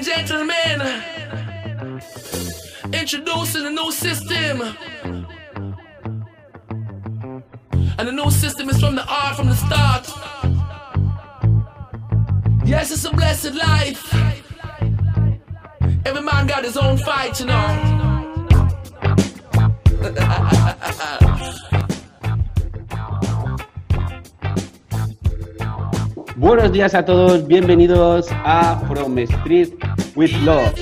and gentlemen, introducing a new system. And the new system is from the art from the start. Yes, it's a blessed life. Every man got his own fight, you know. Buenos días a todos, bienvenidos a From Street with Love.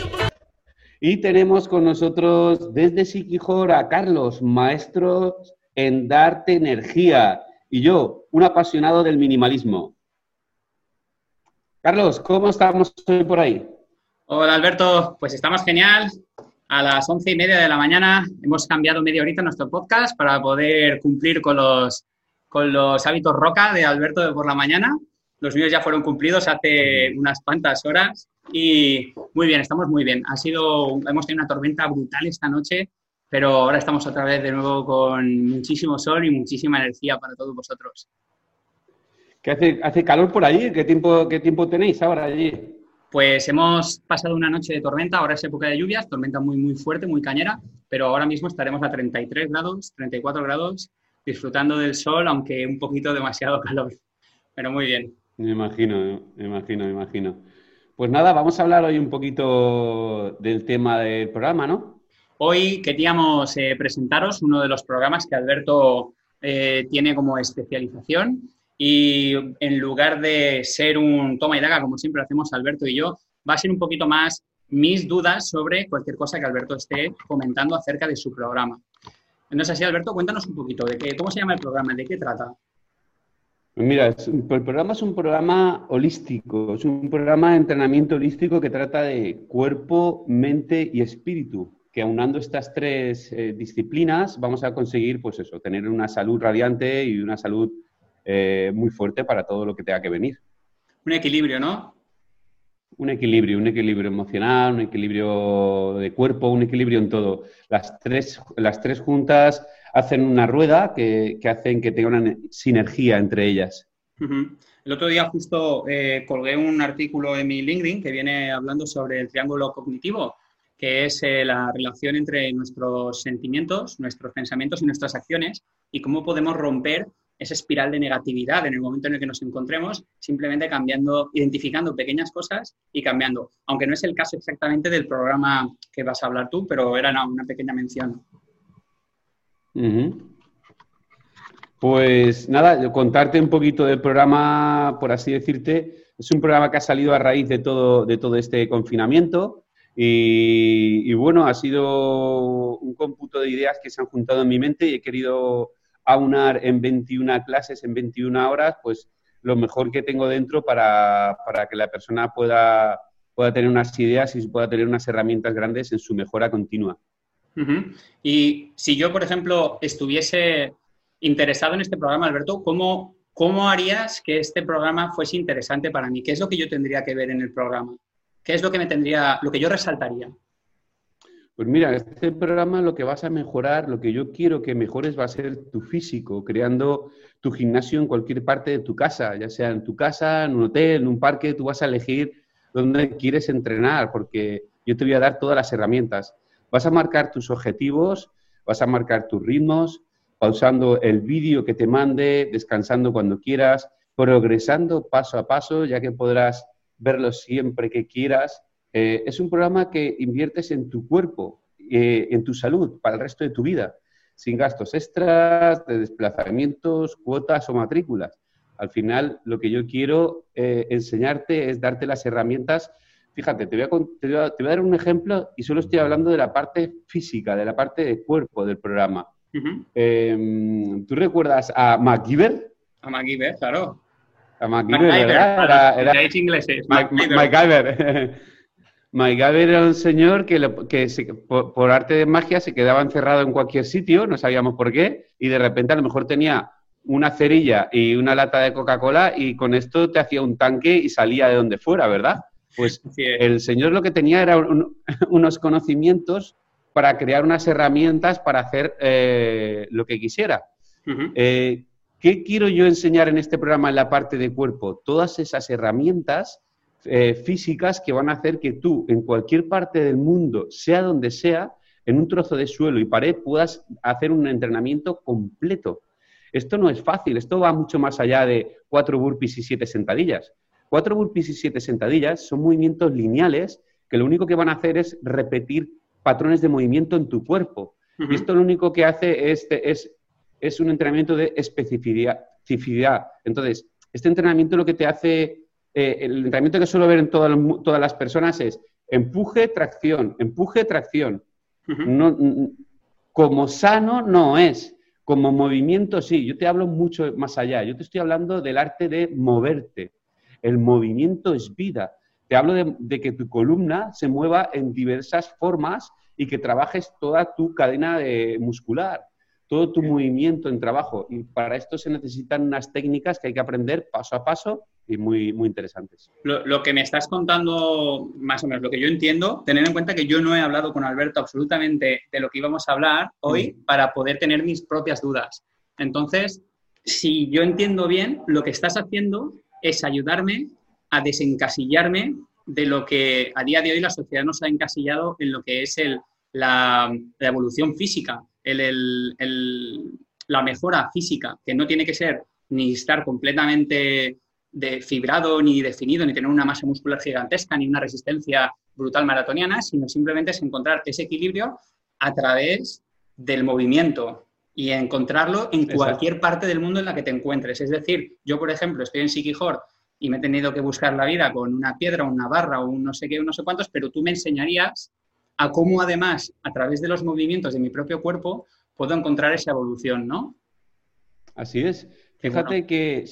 Y tenemos con nosotros desde Siquijor a Carlos, maestro en darte energía, y yo, un apasionado del minimalismo. Carlos, ¿cómo estamos hoy por ahí? Hola Alberto, pues estamos genial. A las once y media de la mañana hemos cambiado media horita nuestro podcast para poder cumplir con los, con los hábitos roca de Alberto por la mañana. Los míos ya fueron cumplidos hace unas cuantas horas y muy bien, estamos muy bien. Ha sido, hemos tenido una tormenta brutal esta noche, pero ahora estamos otra vez de nuevo con muchísimo sol y muchísima energía para todos vosotros. ¿Qué hace, hace calor por allí? ¿Qué tiempo, ¿Qué tiempo tenéis ahora allí? Pues hemos pasado una noche de tormenta, ahora es época de lluvias, tormenta muy, muy fuerte, muy cañera, pero ahora mismo estaremos a 33 grados, 34 grados, disfrutando del sol, aunque un poquito demasiado calor. Pero muy bien. Me imagino, me imagino, me imagino. Pues nada, vamos a hablar hoy un poquito del tema del programa, ¿no? Hoy queríamos eh, presentaros uno de los programas que Alberto eh, tiene como especialización y en lugar de ser un toma y daga, como siempre hacemos Alberto y yo, va a ser un poquito más mis dudas sobre cualquier cosa que Alberto esté comentando acerca de su programa. No es así, Alberto, cuéntanos un poquito de qué, cómo se llama el programa, de qué trata. Mira, el programa es un programa holístico, es un programa de entrenamiento holístico que trata de cuerpo, mente y espíritu, que aunando estas tres eh, disciplinas vamos a conseguir, pues eso, tener una salud radiante y una salud eh, muy fuerte para todo lo que tenga que venir. Un equilibrio, ¿no? Un equilibrio, un equilibrio emocional, un equilibrio de cuerpo, un equilibrio en todo. Las tres, las tres juntas hacen una rueda que, hacen que tenga una sinergia entre ellas. El otro día justo eh, colgué un artículo en mi LinkedIn que viene hablando sobre el triángulo cognitivo, que es eh, la relación entre nuestros sentimientos, nuestros pensamientos y nuestras acciones y cómo podemos romper esa espiral de negatividad en el momento en el que nos encontremos, simplemente cambiando, identificando pequeñas cosas y cambiando. Aunque no es el caso exactamente del programa que vas a hablar tú, pero era una pequeña mención. Pues nada, contarte un poquito del programa, por así decirte. Es un programa que ha salido a raíz de todo, de todo este confinamiento y, bueno, ha sido un cómputo de ideas que se han juntado en mi mente y he querido aunar en 21 clases, en 21 horas, pues lo mejor que tengo dentro para, que la persona pueda, pueda tener unas ideas y pueda tener unas herramientas grandes en su mejora continua. Y si yo, por ejemplo, estuviese interesado en este programa, Alberto, ¿cómo, ¿cómo harías que este programa fuese interesante para mí? ¿Qué es lo que yo tendría que ver en el programa? ¿Qué es lo que me tendría, lo que yo resaltaría? Pues mira, este programa lo que vas a mejorar, lo que yo quiero que mejores va a ser tu físico, creando tu gimnasio en cualquier parte de tu casa, ya sea en tu casa, en un hotel, en un parque, tú vas a elegir dónde quieres entrenar, porque yo te voy a dar todas las herramientas. Vas a marcar tus objetivos, vas a marcar tus ritmos, pausando el vídeo que te mande, descansando cuando quieras, progresando paso a paso, ya que podrás verlo siempre que quieras. Eh, es un programa que inviertes en tu cuerpo, eh, en tu salud, para el resto de tu vida, sin gastos extras, de desplazamientos, cuotas o matrículas. Al final, lo que yo quiero eh, enseñarte es darte las herramientas Fíjate, te voy, a, dar un ejemplo y solo estoy hablando de la parte física, de la parte de cuerpo del programa. Em, ¿Tú recuerdas a MacGyver? A MacGyver, claro. A MacGyver, ¿verdad? Era, ingleses. MacGyver. MacGyver era un señor que, por, arte de magia se quedaba encerrado en cualquier sitio, no sabíamos por qué, y de repente a lo mejor tenía una cerilla y una lata de Coca-Cola y con esto te hacía un tanque y salía de donde fuera, ¿verdad? Pues el señor lo que tenía era unos conocimientos para crear unas herramientas para hacer eh, lo que quisiera. Eh, ¿Qué quiero yo enseñar en este programa en la parte de cuerpo? Todas esas herramientas eh, físicas que van a hacer que tú, en cualquier parte del mundo, sea donde sea, en un trozo de suelo y pared, puedas hacer un entrenamiento completo. Esto no es fácil, esto va mucho más allá de cuatro burpees y siete sentadillas. Cuatro burpees y siete sentadillas son movimientos lineales que lo único que van a hacer es repetir patrones de movimiento en tu cuerpo. Y esto lo único que hace es, es, es un entrenamiento de especificidad. Entonces, este entrenamiento lo que te hace, eh, el entrenamiento que suelo ver en todas, todas las personas es empuje, tracción, empuje, tracción. como sano no es, como movimiento sí. Yo te hablo mucho más allá. Yo te estoy hablando del arte de moverte. El movimiento es vida. Te hablo de, que tu columna se mueva en diversas formas y que trabajes toda tu cadena muscular, todo tu movimiento en trabajo. Y para esto se necesitan unas técnicas que hay que aprender paso a paso y muy, muy interesantes. Lo, que me estás contando, más o menos, lo que yo entiendo, tener en cuenta que yo no he hablado con Alberto absolutamente de lo que íbamos a hablar hoy mm. para poder tener mis propias dudas. Entonces, si yo entiendo bien, lo que estás haciendo es ayudarme a desencasillarme de lo que a día de hoy la sociedad nos ha encasillado en lo que es el, la, evolución física, el, la mejora física, que no tiene que ser ni estar completamente de fibrado, ni definido, ni tener una masa muscular gigantesca, ni una resistencia brutal maratoniana, sino simplemente es encontrar ese equilibrio a través del movimiento y encontrarlo en cualquier parte del mundo en la que te encuentres. Es decir, yo, por ejemplo, estoy en Sikihor y me he tenido que buscar la vida con una piedra, una barra o un no sé qué, no sé cuántos, pero tú me enseñarías a cómo además, a través de los movimientos de mi propio cuerpo, puedo encontrar esa evolución, ¿no? Así es. Fíjate que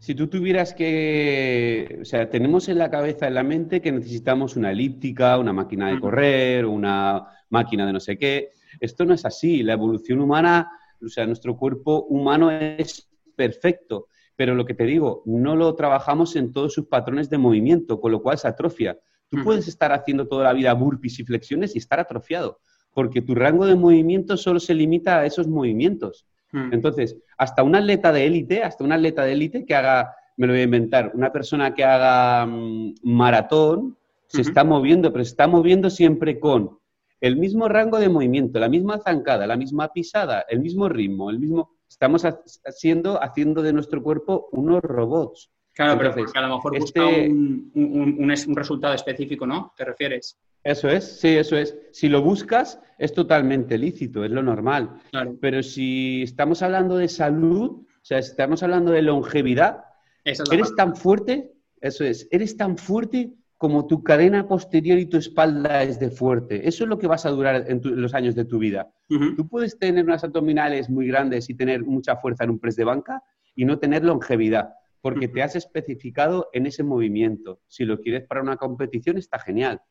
si tú tuvieras que, o sea, tenemos en la cabeza, en la mente que necesitamos una elíptica, una máquina de correr, una máquina de no sé qué. Esto no es así. La evolución humana, o sea, nuestro cuerpo humano es perfecto pero lo que te digo, no lo trabajamos en todos sus patrones de movimiento, con lo cual se atrofia. Tú puedes estar haciendo toda la vida burpees y flexiones y estar atrofiado, porque tu rango de movimiento solo se limita a esos movimientos. Entonces, hasta un atleta de élite, hasta un atleta de élite que haga, me lo voy a inventar, una persona que haga mm, maratón, se está moviendo, pero se está moviendo siempre con el mismo rango de movimiento, la misma zancada, la misma pisada, el mismo ritmo, el mismo estamos haciendo, haciendo de nuestro cuerpo unos robots. Claro, pero a lo mejor busca este un, un, resultado específico, ¿no? ¿Te refieres? Eso es, sí, eso es. Si lo buscas, es totalmente lícito, es lo normal. Pero si estamos hablando de salud, o sea, si estamos hablando de longevidad, eres tan fuerte, eso es, eres tan fuerte como tu cadena posterior y tu espalda es de fuerte. Eso es lo que vas a durar en, los años de tu vida. Tú puedes tener unas abdominales muy grandes y tener mucha fuerza en un press de banca y no tener longevidad, porque te has especificado en ese movimiento. Si lo quieres para una competición, está genial.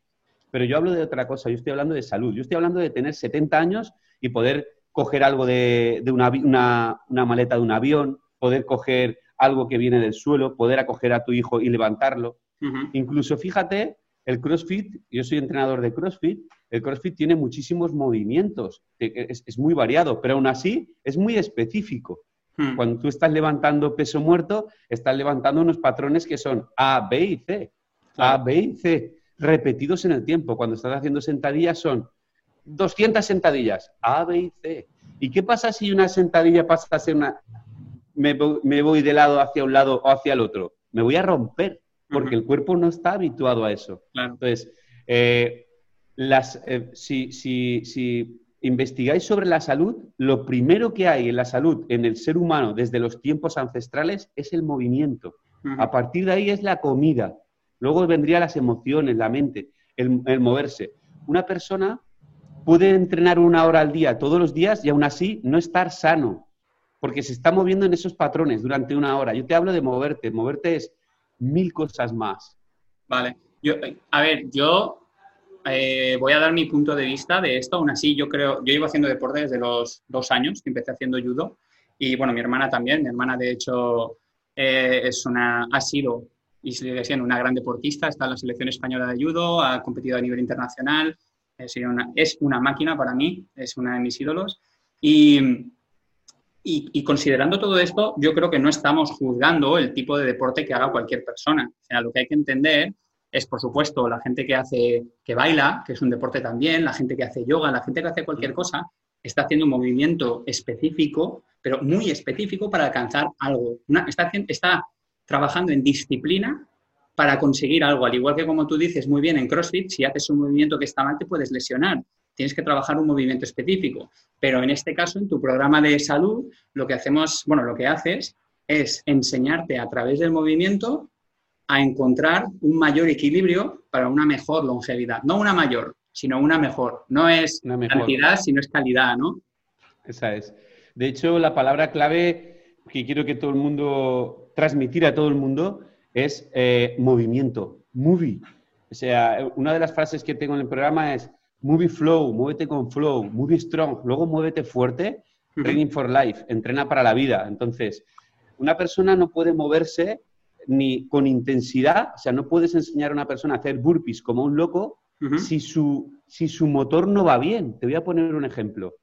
Pero yo hablo de otra cosa, yo estoy hablando de salud. Yo estoy hablando de tener 70 años y poder coger algo de, una, una maleta de un avión, poder coger algo que viene del suelo, poder acoger a tu hijo y levantarlo Incluso fíjate, el CrossFit, yo soy entrenador de CrossFit, el CrossFit tiene muchísimos movimientos, es, muy variado, pero aún así es muy específico. Hmm. Cuando tú estás levantando peso muerto, estás levantando unos patrones que son A, B y C. A, B y C, repetidos en el tiempo. Cuando estás haciendo sentadillas son 200 sentadillas, A, B y C. ¿Y qué pasa si una sentadilla pasa a ser una... Me, me voy de lado hacia un lado o hacia el otro? Me voy a romper porque el cuerpo no está habituado a eso. Entonces, eh, las, eh, si, si, investigáis sobre la salud, lo primero que hay en la salud, en el ser humano, desde los tiempos ancestrales, es el movimiento. A partir de ahí es la comida. Luego vendrían las emociones, la mente, el, el moverse. Una persona puede entrenar una hora al día todos los días y aún así no estar sano, porque se está moviendo en esos patrones durante una hora. Yo te hablo de moverte. Moverte es mil cosas más. Vale. Yo, a ver, yo eh, voy a dar mi punto de vista de esto. Aún así, yo creo, yo llevo haciendo deporte desde los dos años, que empecé haciendo judo. Y bueno, mi hermana también. Mi hermana, de hecho, eh, es una, ha sido y sigue siendo una gran deportista. Está en la selección española de judo, ha competido a nivel internacional. Es una, es una máquina para mí, es una de mis ídolos. Y, y, considerando todo esto, yo creo que no estamos juzgando el tipo de deporte que haga cualquier persona. O sea, lo que hay que entender es, por supuesto, la gente que hace, que baila, que es un deporte también, la gente que hace yoga, la gente que hace cualquier cosa, está haciendo un movimiento específico, pero muy específico para alcanzar algo. está, está trabajando en disciplina para conseguir algo. Al igual que como tú dices muy bien en CrossFit, si haces un movimiento que está mal, te puedes lesionar. Tienes que trabajar un movimiento específico. Pero en este caso, en tu programa de salud, lo que hacemos, bueno, lo que haces es enseñarte a través del movimiento a encontrar un mayor equilibrio para una mejor longevidad. No una mayor, sino una mejor. No es cantidad, sino es calidad, ¿no? Esa es. De hecho, la palabra clave que quiero que todo el mundo transmitir a todo el mundo es eh, movimiento, movie. O sea, una de las frases que tengo en el programa es movie flow, muévete con flow, movie strong, luego muévete fuerte, training for life, entrena para la vida. Entonces, una persona no puede moverse ni con intensidad, o sea, no puedes enseñar a una persona a hacer burpees como un loco si, su, si su motor no va bien. Te voy a poner un ejemplo.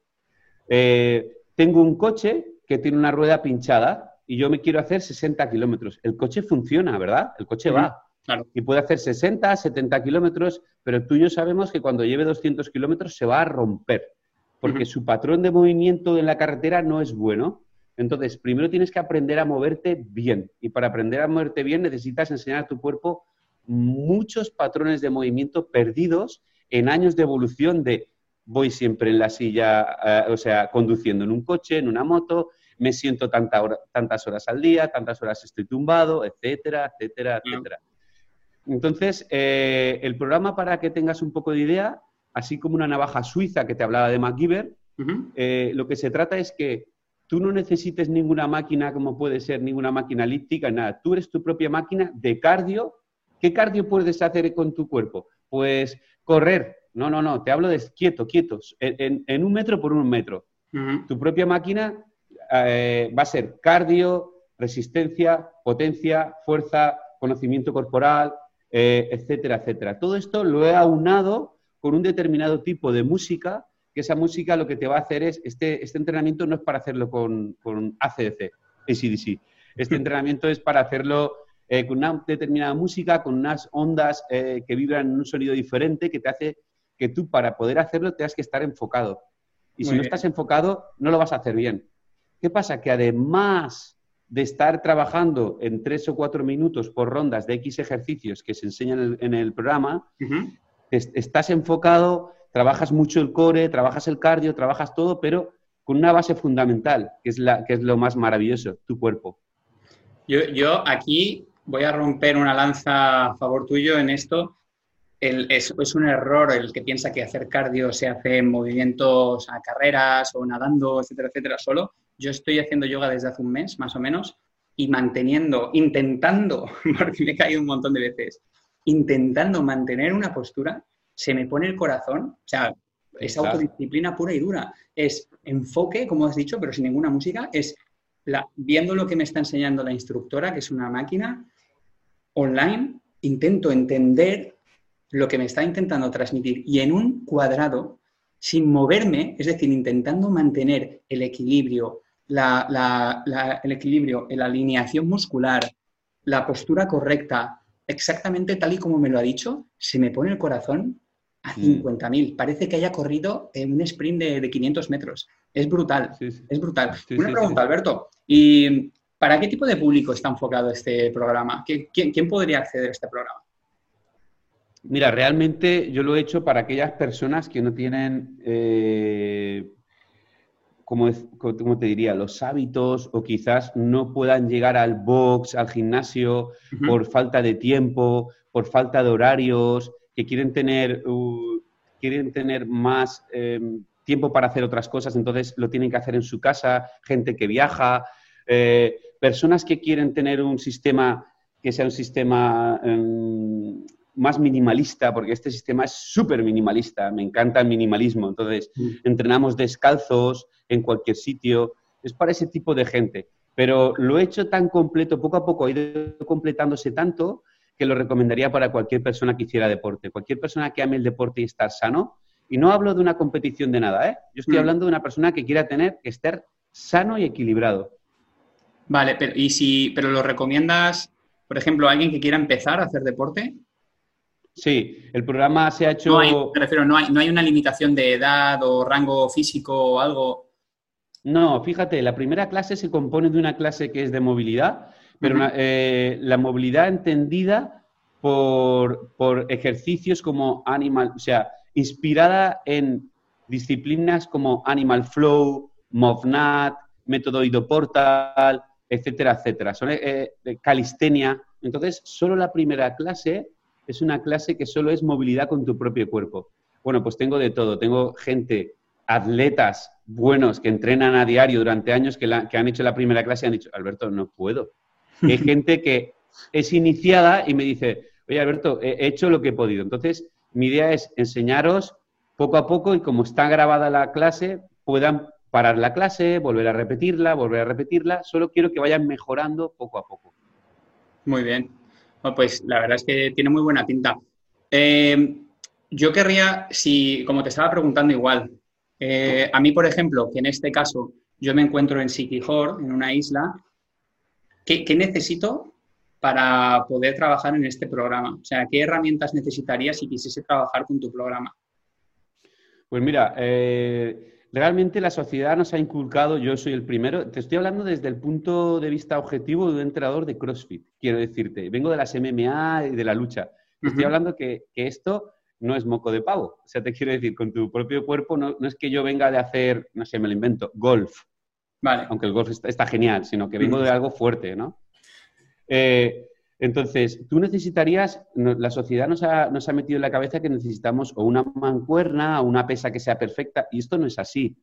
Eh, tengo un coche que tiene una rueda pinchada y yo me quiero hacer 60 kilómetros. El coche funciona, ¿verdad? El coche va. Y puede hacer 60, 70 kilómetros, pero tú y yo sabemos que cuando lleve 200 kilómetros se va a romper, porque su patrón de movimiento en la carretera no es bueno. Entonces, primero tienes que aprender a moverte bien. Y para aprender a moverte bien necesitas enseñar a tu cuerpo muchos patrones de movimiento perdidos en años de evolución de voy siempre en la silla, eh, o sea, conduciendo en un coche, en una moto, me siento tantas horas al día, tantas horas estoy tumbado, etcétera, etcétera, etcétera. Entonces, eh, el programa, para que tengas un poco de idea, así como una navaja suiza que te hablaba de MacGyver, eh, lo que se trata es que tú no necesites ninguna máquina como puede ser ninguna máquina elíptica, nada. Tú eres tu propia máquina de cardio ¿Qué cardio puedes hacer con tu cuerpo? Pues correr. No, no, no, te hablo de quieto, quietos, en, un metro por un metro. Tu propia máquina eh, va a ser cardio, resistencia, potencia, fuerza, conocimiento corporal, eh, etcétera, etcétera. Todo esto lo he aunado con un determinado tipo de música, que esa música lo que te va a hacer es, este, este entrenamiento no es para hacerlo con, con ACDC, ACDC. Este entrenamiento es para hacerlo eh, con una determinada música, con unas ondas eh, que vibran en un sonido diferente que te hace que tú para poder hacerlo tengas que estar enfocado. Y si no estás enfocado, no lo vas a hacer bien. ¿Qué pasa? Que además de estar trabajando en tres o cuatro minutos por rondas de X ejercicios que se enseñan en el, programa, estás enfocado, trabajas mucho el core, trabajas el cardio, trabajas todo, pero con una base fundamental, que es, la, que es lo más maravilloso, tu cuerpo. Yo, yo aquí voy a romper una lanza a favor tuyo en esto. es, un error el que piensa que hacer cardio se hace en movimientos a carreras o nadando, etcétera, etcétera, solo. Yo estoy haciendo yoga desde hace un mes, más o menos, y manteniendo, intentando, porque me he caído un montón de veces, intentando mantener una postura, se me pone el corazón, o sea, es autodisciplina pura y dura. Es enfoque, como has dicho, pero sin ninguna música, es la, viendo lo que me está enseñando la instructora, que es una máquina, online intento entender lo que me está intentando transmitir y en un cuadrado, sin moverme, es decir, intentando mantener el equilibrio, la, el equilibrio, la alineación muscular, la postura correcta, exactamente tal y como me lo ha dicho, se me pone el corazón a 50.000. Mm. Parece que haya corrido en un sprint de, 500 metros. Es brutal, es brutal. Una pregunta, Alberto. ¿Y ¿Para qué tipo de público está enfocado este programa? ¿Quién, podría acceder a este programa? Mira, realmente yo lo he hecho para aquellas personas que no tienen, eh, como, te diría, los hábitos o quizás no puedan llegar al box, al gimnasio, por falta de tiempo, por falta de horarios, que quieren tener, uh, quieren tener más em, tiempo para hacer otras cosas, entonces lo tienen que hacer en su casa, gente que viaja. Eh, personas que quieren tener un sistema que sea un sistema em, más minimalista, porque este sistema es súper minimalista, me encanta el minimalismo, entonces mm. entrenamos descalzos en cualquier sitio, es para ese tipo de gente. Pero lo he hecho tan completo, poco a poco ha ido completándose tanto que lo recomendaría para cualquier persona que hiciera deporte, cualquier persona que ame el deporte y estar sano. Y no hablo de una competición de nada, ¿eh? Yo estoy mm. hablando de una persona que quiera tener, que estar sano y equilibrado. Vale, pero, ¿y si, pero lo recomiendas, por ejemplo, a alguien que quiera empezar a hacer deporte? Sí, el programa se ha hecho... No hay, me refiero, no hay, no hay una limitación de edad o rango físico o algo. No, fíjate, la primera clase se compone de una clase que es de movilidad, pero una- eh, la movilidad entendida por, por ejercicios como Animal, o sea, inspirada en disciplinas como Animal Flow, MovNat, Método Idoportal, etcétera, etcétera. Son eh, eh, calistenia. Entonces, solo la primera clase es una clase que solo es movilidad con tu propio cuerpo. Bueno, pues tengo de todo. Tengo gente, atletas buenos que entrenan a diario durante años que, la- que han hecho la primera clase y han dicho, Alberto, no puedo. Y hay gente que es iniciada y me dice, oye, Alberto, he he hecho lo que he podido. Entonces, mi idea es enseñaros poco a poco y como está grabada la clase, puedan parar la clase, volver a repetirla, volver a repetirla. Solo quiero que vayan mejorando poco a poco. Muy bien. Pues la verdad es que tiene muy buena pinta. Eh, yo querría, si, como te estaba preguntando igual, eh, a mí, por ejemplo, que en este caso yo me encuentro en Sikihor, en una isla, ¿qué, necesito para poder trabajar en este programa? O sea, ¿qué herramientas necesitaría si quisiese trabajar con tu programa? Pues mira, eh, realmente la sociedad nos ha inculcado, yo soy el primero, te estoy hablando desde el punto de vista objetivo de un entrenador de CrossFit, quiero decirte, vengo de las MMA y de la lucha. Te estoy hablando que, que esto no es moco de pavo. O sea, te quiero decir, con tu propio cuerpo no, no es que yo venga de hacer, no sé, me lo invento, golf, Vale. aunque el golf está, está genial, sino que vengo de algo fuerte, ¿no? Eh, entonces, tú necesitarías, la sociedad nos ha, nos ha metido en la cabeza que necesitamos o una mancuerna o una pesa que sea perfecta, y esto no es así.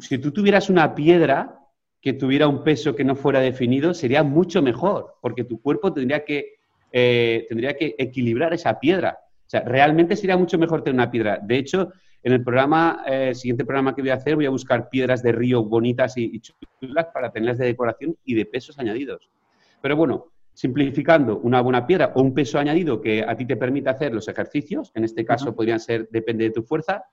Si tú tuvieras una piedra que tuviera un peso que no fuera definido, sería mucho mejor, porque tu cuerpo tendría que, eh, tendría que equilibrar esa piedra. O sea, realmente sería mucho mejor tener una piedra. De hecho, en el programa, eh, el siguiente programa que voy a hacer, voy a buscar piedras de río bonitas y, y chulas para tenerlas de decoración y de pesos añadidos. Pero bueno, simplificando, una buena piedra o un peso añadido que a ti te permita hacer los ejercicios, en este caso podrían ser, depende de tu fuerza,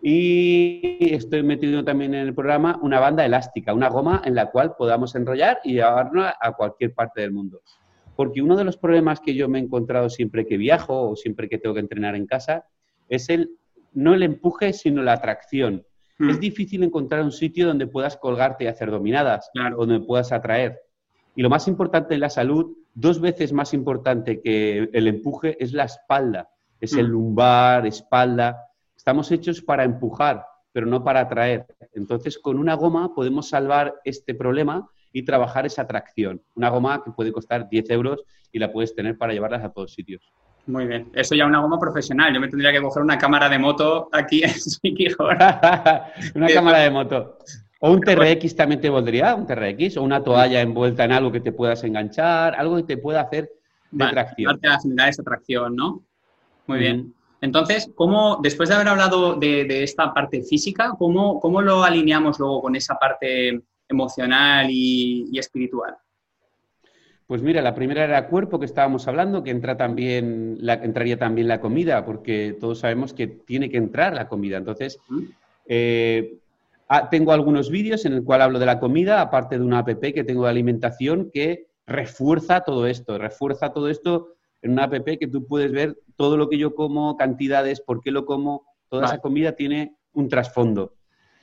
y estoy metiendo también en el programa una banda elástica, una goma en la cual podamos enrollar y llevarla a cualquier parte del mundo. Porque uno de los problemas que yo me he encontrado siempre que viajo o siempre que tengo que entrenar en casa es el no el empuje, sino la atracción. Mm. Es difícil encontrar un sitio donde puedas colgarte y hacer dominadas, Claro. o donde puedas atraer. Y lo más importante en la salud, dos veces más importante que el empuje, es la espalda. Es el Mm. lumbar, espalda. Estamos hechos para empujar, pero no para atraer. Entonces, con una goma podemos salvar este problema y trabajar esa atracción. Una goma que puede costar 10 euros y la puedes tener para llevarlas a todos sitios. Muy bien. Eso ya una goma profesional. Yo me tendría que coger una cámara de moto aquí en Sikihor. una cámara de moto. O un TRX también te valdría, un TRX, o una toalla envuelta en algo que te puedas enganchar, algo que te pueda hacer de Vale, tracción. ayudarte a generar esa atracción, ¿no? Muy bien. Entonces, ¿cómo, después de haber hablado de, de esta parte física, ¿cómo, cómo lo alineamos luego con esa parte emocional y, y espiritual? Pues mira, la primera era cuerpo que estábamos hablando, que entra también la, entraría también la comida, porque todos sabemos que tiene que entrar la comida. Entonces, ah, tengo algunos vídeos en el cual hablo de la comida, aparte de una app que tengo de alimentación que refuerza todo esto, refuerza todo esto en una app que tú puedes ver todo lo que yo como, cantidades, por qué lo como, toda Vale. esa comida tiene un trasfondo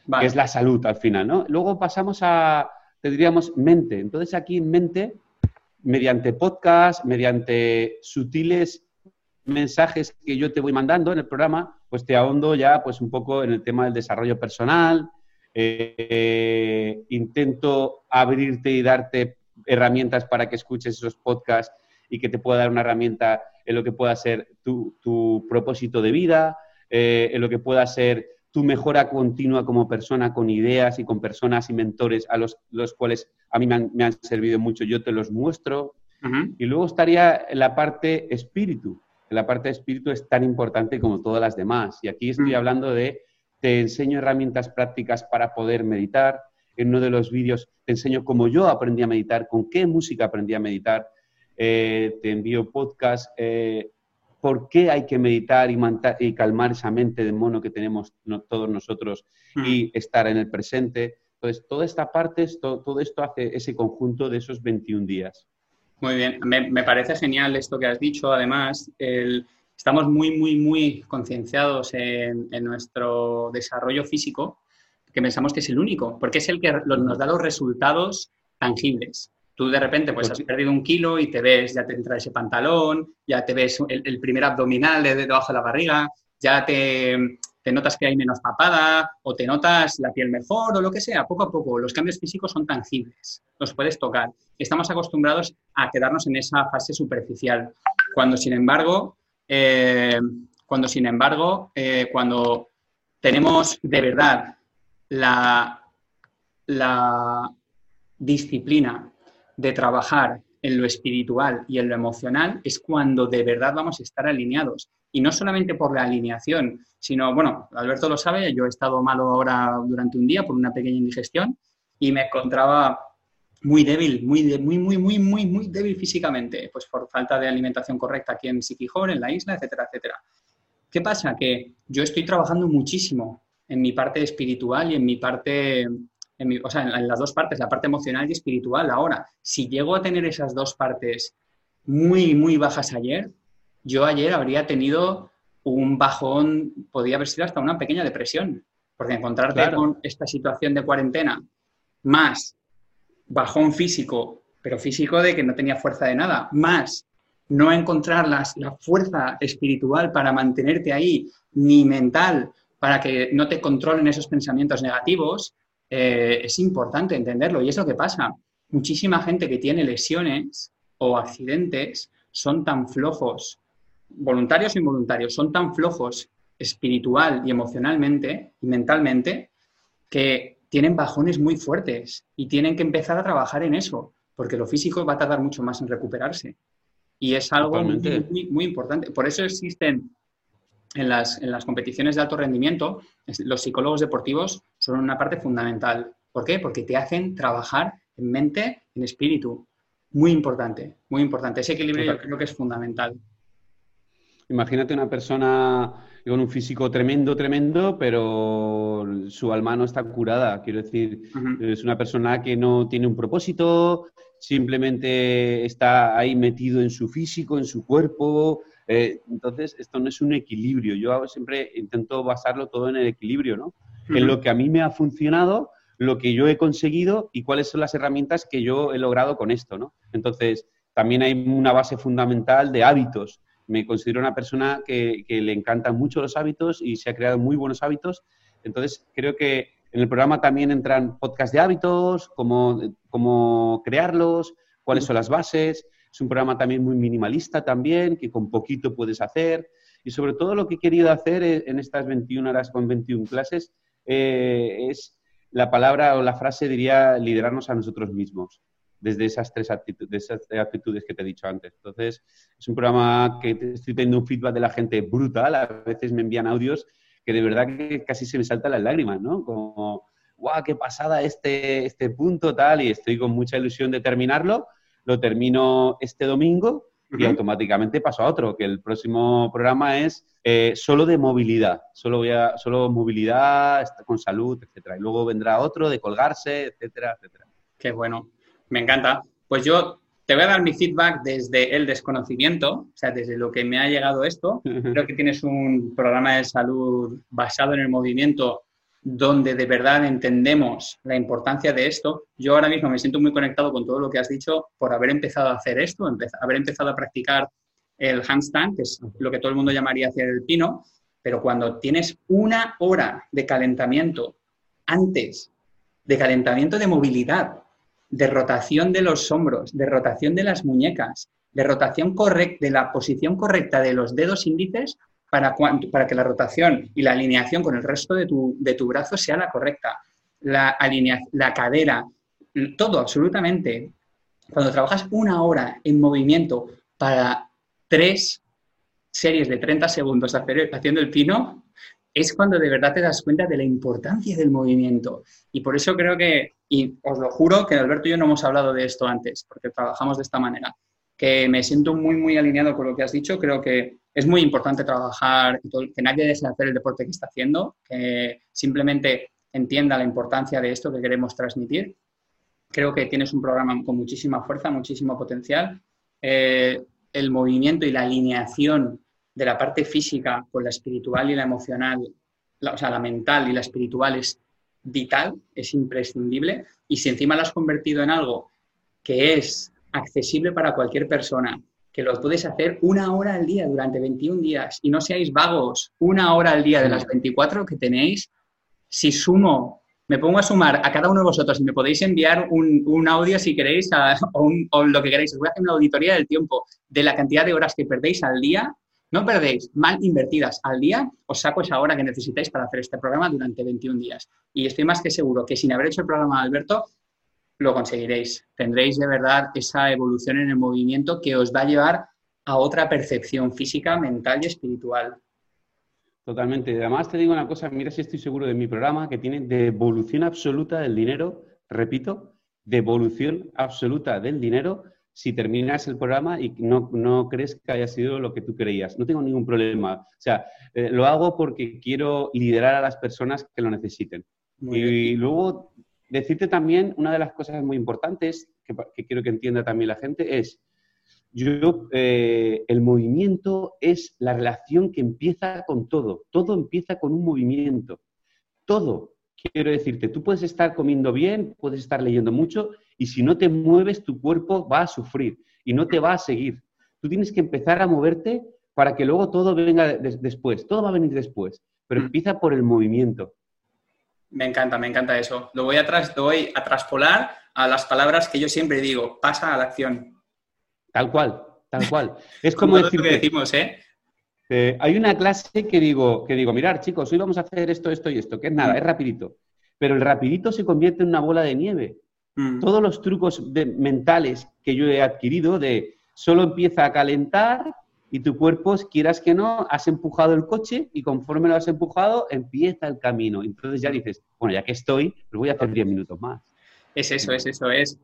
Vale. que es la salud al final, ¿no? Luego pasamos a, te diríamos, mente. Entonces aquí en mente, mediante podcast, mediante sutiles mensajes que yo te voy mandando en el programa, pues te ahondo ya pues un poco en el tema del desarrollo personal, eh, intento abrirte y darte herramientas para que escuches esos podcasts y que te pueda dar una herramienta en lo que pueda ser tu, tu propósito de vida, eh, en lo que pueda ser tu mejora continua como persona con ideas y con personas y mentores a los, los cuales a mí me han, me han servido mucho, yo te los muestro. Ujú. Y luego estaría la parte espíritu. La parte de espíritu es tan importante como todas las demás. Y aquí estoy Mm. hablando de, te enseño herramientas prácticas para poder meditar. En uno de los vídeos te enseño cómo yo aprendí a meditar, con qué música aprendí a meditar. Eh, te envío podcast, eh, por qué hay que meditar y, calmar esa mente de mono que tenemos no- todos nosotros Mm. y estar en el presente. Entonces, toda esta parte, esto- todo esto hace ese conjunto de esos 21 días. Muy bien, me, me parece genial esto que has dicho, además, el, estamos muy, muy, muy concienciados en, nuestro desarrollo físico, que pensamos que es el único, porque es el que nos da los resultados tangibles. Tú de repente pues has perdido un kilo y te ves, ya te entra ese pantalón, ya te ves el, primer abdominal de, debajo de la barriga, ya te, te notas que hay menos papada o te notas la piel mejor o lo que sea, poco a poco. Los cambios físicos son tangibles, los puedes tocar. Estamos acostumbrados a quedarnos en esa fase superficial, cuando sin embargo, eh, cuando sin embargo, eh, cuando tenemos de verdad la, la disciplina de trabajar en lo espiritual y en lo emocional, es cuando de verdad vamos a estar alineados. Y no solamente por la alineación, sino, bueno, Alberto lo sabe, yo he estado malo ahora durante un día por una pequeña indigestión y me encontraba muy débil, muy, muy, muy, muy, muy, muy débil físicamente, pues por falta de alimentación correcta aquí en Siquijor, en la isla, etcétera, etcétera. ¿Qué pasa? Que yo estoy trabajando muchísimo en mi parte espiritual y en mi parte o sea, en, las dos partes, la parte emocional y espiritual. Ahora, si llego a tener esas dos partes muy, muy bajas ayer, yo ayer habría tenido un bajón, podría haber sido hasta una pequeña depresión, porque encontrarte con esta situación de cuarentena más bajón físico, pero físico de que no tenía fuerza de nada, más no encontrar la fuerza espiritual para mantenerte ahí, ni mental, para que no te controlen esos pensamientos negativos, eh, es importante entenderlo y es lo que pasa. Muchísima gente que tiene lesiones o accidentes son tan flojos, voluntarios o involuntarios, son tan flojos espiritual y emocionalmente y mentalmente que tienen bajones muy fuertes y tienen que empezar a trabajar en eso, porque lo físico va a tardar mucho más en recuperarse. Y es algo muy, muy, importante. Por eso existen en las, en las competiciones de alto rendimiento, los psicólogos deportivos son una parte fundamental. ¿Por qué? Porque te hacen trabajar en mente, en espíritu. Muy importante, muy importante. Ese equilibrio yo creo que es fundamental. Imagínate una persona con un físico tremendo, tremendo, pero su alma no está curada. Quiero decir, es una persona que no tiene un propósito, simplemente está ahí metido en su físico, en su cuerpo, eh, entonces, esto no es un equilibrio. Yo siempre intento basarlo todo en el equilibrio, ¿no? En lo que a mí me ha funcionado, lo que yo he conseguido y cuáles son las herramientas que yo he logrado con esto, ¿no? Entonces, también hay una base fundamental de hábitos. Me considero una persona que, le encantan mucho los hábitos y se ha creado muy buenos hábitos. Entonces, creo que en el programa también entran podcasts de hábitos, cómo, cómo crearlos, cuáles son las bases. Es un programa también muy minimalista también, que con poquito puedes hacer. Y sobre todo lo que he querido hacer en estas 21 horas con 21 clases eh, es la palabra o la frase, diría, liderarnos a nosotros mismos desde esas tres actitudes, esas actitudes que te he dicho antes. Entonces, es un programa que estoy teniendo un feedback de la gente brutal. A veces me envían audios que de verdad que casi se me saltan las lágrimas, ¿no? Como, guau, qué pasada este, este punto, tal, y estoy con mucha ilusión de terminarlo lo termino este domingo y automáticamente paso a otro, que el próximo programa es eh, solo de movilidad, solo, voy a, solo movilidad con salud, etcétera. Y luego vendrá otro de colgarse, etcétera, etcétera. Qué bueno, me encanta. Pues yo te voy a dar mi feedback desde el desconocimiento, o sea, desde lo que me ha llegado esto. Creo que tienes un programa de salud basado en el movimiento donde de verdad entendemos la importancia de esto. Yo ahora mismo me siento muy conectado con todo lo que has dicho por haber empezado a hacer esto, haber empezado a practicar el handstand, que es lo que todo el mundo llamaría hacer el pino, pero cuando tienes una hora de calentamiento antes, de calentamiento de movilidad, de rotación de los hombros, de rotación de las muñecas, de rotación correcta, de la posición correcta de los dedos índices, para, para que la rotación y la alineación con el resto de tu, de tu brazo sea la correcta. La, la cadera, todo absolutamente. Cuando trabajas una hora en movimiento para tres series de 30 segundos haciendo el pino, es cuando de verdad te das cuenta de la importancia del movimiento. Y por eso creo que, y os lo juro que Alberto y yo no hemos hablado de esto antes, porque trabajamos de esta manera, que me siento muy, muy alineado con lo que has dicho. Creo que es muy importante trabajar, que nadie deje de hacer el deporte que está haciendo, que simplemente entienda la importancia de esto que queremos transmitir. Creo que tienes un programa con muchísima fuerza, muchísimo potencial. Eh, el movimiento y la alineación de la parte física con la espiritual y la emocional, o sea, la mental y la espiritual es vital, es imprescindible, y si encima lo has convertido en algo que es accesible para cualquier persona, que lo puedes hacer una hora al día durante 21 días y no seáis vagos, una hora al día de las 24 que tenéis, si sumo, me pongo a sumar a cada uno de vosotros y me podéis enviar un, audio si queréis o, o, lo que queráis, os voy a hacer una auditoría del tiempo, de la cantidad de horas que perdéis al día no perdéis mal invertidas al día, os saco esa hora que necesitáis para hacer este programa durante 21 días. Y estoy más que seguro que sin haber hecho el programa de Alberto, lo conseguiréis. Tendréis de verdad esa evolución en el movimiento que os va a llevar a otra percepción física, mental y espiritual. Totalmente. Además, te digo una cosa, mira si estoy seguro de mi programa, que tiene devolución absoluta del dinero, repito, devolución absoluta del dinero si terminas el programa y no, no, crees que haya sido lo que tú creías. No tengo ningún problema. O sea, eh, lo hago porque quiero liderar a las personas que lo necesiten. y luego decirte también una de las cosas muy importantes que, que quiero que entienda también la gente es, yo, eh, el movimiento es la relación que empieza con todo. Todo empieza con un movimiento. Todo. Quiero decirte, tú puedes estar comiendo bien, puedes estar leyendo mucho y si no te mueves, tu cuerpo va a sufrir y no te va a seguir. Tú tienes que empezar a moverte para que luego todo venga después. Todo va a venir después, pero mm. empieza por el movimiento. Me encanta, me encanta eso. Lo voy a, tras, voy a traspolar a las palabras que yo siempre digo, pasa a la acción. Tal cual, tal cual. Es como, decir que decimos, ¿eh? ¿eh? hay una clase que digo, que digo, mirar, chicos, hoy vamos a hacer esto, esto y esto, que es nada, mm. es rapidito. Pero el rapidito se convierte en una bola de nieve. Mm. Todos los trucos mentales que yo he adquirido de solo empieza a calentar y tu cuerpo, quieras que no, has empujado el coche y conforme lo has empujado, empieza el camino. Entonces ya dices, bueno, ya que estoy, pues voy a hacer 10 minutos más. Es eso, es eso, es.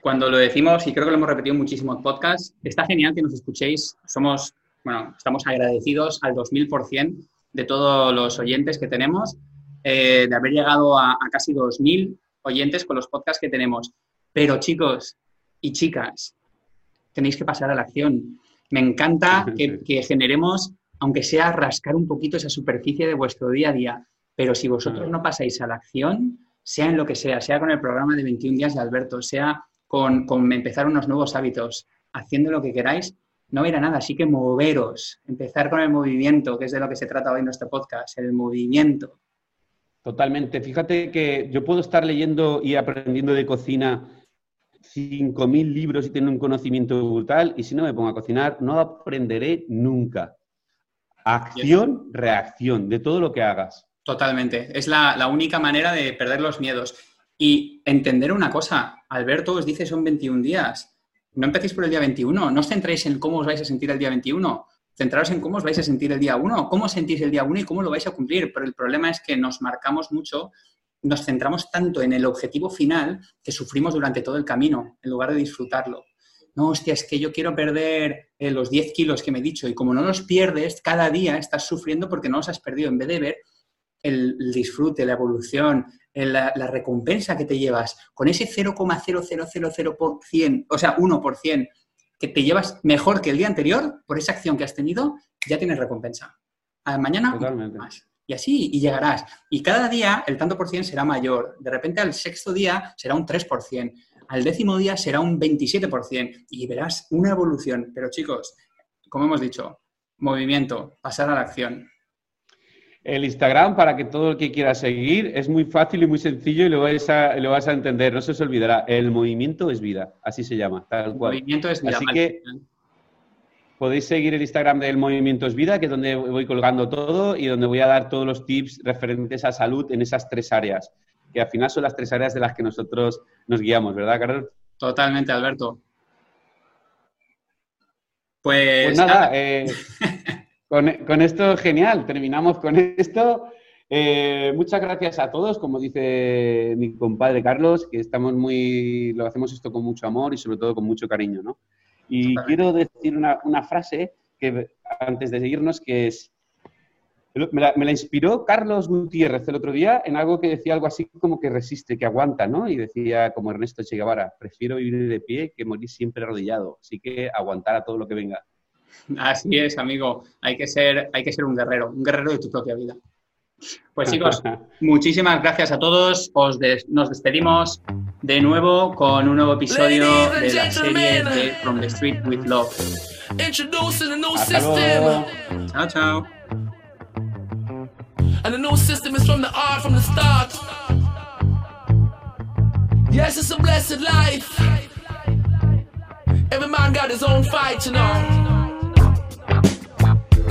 Cuando lo decimos, y creo que lo hemos repetido muchísimo en podcast, está genial que nos escuchéis. Somos, bueno, estamos agradecidos al 2000% de todos los oyentes que tenemos, eh, de haber llegado a, a casi 2000 oyentes con los podcasts que tenemos. Pero chicos y chicas, tenéis que pasar a la acción. Me encanta que, generemos, aunque sea rascar un poquito esa superficie de vuestro día a día, pero si vosotros no pasáis a la acción, sea en lo que sea, sea con el programa de 21 días de Alberto, sea con, con empezar unos nuevos hábitos, haciendo lo que queráis, no irá nada. Así que moveros, empezar con el movimiento, que es de lo que se trata hoy en nuestro podcast, el movimiento. Totalmente. Fíjate que yo puedo estar leyendo y aprendiendo de cocina 5.000 libros y tener un conocimiento brutal y si no me pongo a cocinar no aprenderé nunca. Acción, reacción, de todo lo que hagas. Totalmente. Es la, única manera de perder los miedos. Y entender una cosa, Alberto os dice son 21 días. No empecéis por el día 21, no os centréis en cómo os vais a sentir el día 21 centraros en cómo os vais a sentir el día 1, cómo sentís el día 1 y cómo lo vais a cumplir. Pero el problema es que nos marcamos mucho, nos centramos tanto en el objetivo final que sufrimos durante todo el camino, en lugar de disfrutarlo. No, hostia, es que yo quiero perder eh, los 10 kilos que me he dicho y como no los pierdes, cada día estás sufriendo porque no los has perdido en vez de ver el, disfrute, la evolución, la, la, recompensa que te llevas con ese 0,0000%, o sea, 1% que te llevas mejor que el día anterior por esa acción que has tenido, ya tienes recompensa. A mañana más. Y así, y llegarás. Y cada día el tanto por cien será mayor. De repente al sexto día será un 3%. Al décimo día será un 27%. Y verás una evolución. Pero chicos, como hemos dicho, movimiento, pasar a la acción. El Instagram, para que todo el que quiera seguir, es muy fácil y muy sencillo y lo vas a, lo vas a entender, no se os olvidará. El movimiento es vida, así se llama, tal cual. movimiento es vida. Así que podéis seguir el Instagram del Movimiento es Vida, que es donde voy colgando todo y donde voy a dar todos los tips referentes a salud en esas tres áreas, que al final son las tres áreas de las que nosotros nos guiamos, ¿verdad, Carlos? Totalmente, Alberto. Pues, pues nada, eh, con, esto, genial, terminamos con esto. Eh, muchas gracias a todos, como dice mi compadre Carlos, que estamos muy, lo hacemos esto con mucho amor y sobre todo con mucho cariño, ¿no? Y quiero decir una, frase que antes de seguirnos, que es, me la, me la, inspiró Carlos Gutiérrez el otro día en algo que decía algo así como que resiste, que aguanta, ¿no? Y decía como Ernesto Che Guevara, prefiero vivir de pie que morir siempre arrodillado, así que aguantar a todo lo que venga. Así es, amigo. Hay que ser, hay que ser un guerrero, un guerrero de tu propia vida. Pues chicos, muchísimas gracias a todos. Os des- nos despedimos de nuevo con un nuevo episodio de la serie de From the Street with Love. Introducing a new Hasta system. luego. Chao, chao. And the new system is from the art from the start. Yes, it's a blessed life. Every man got his own fight, you know.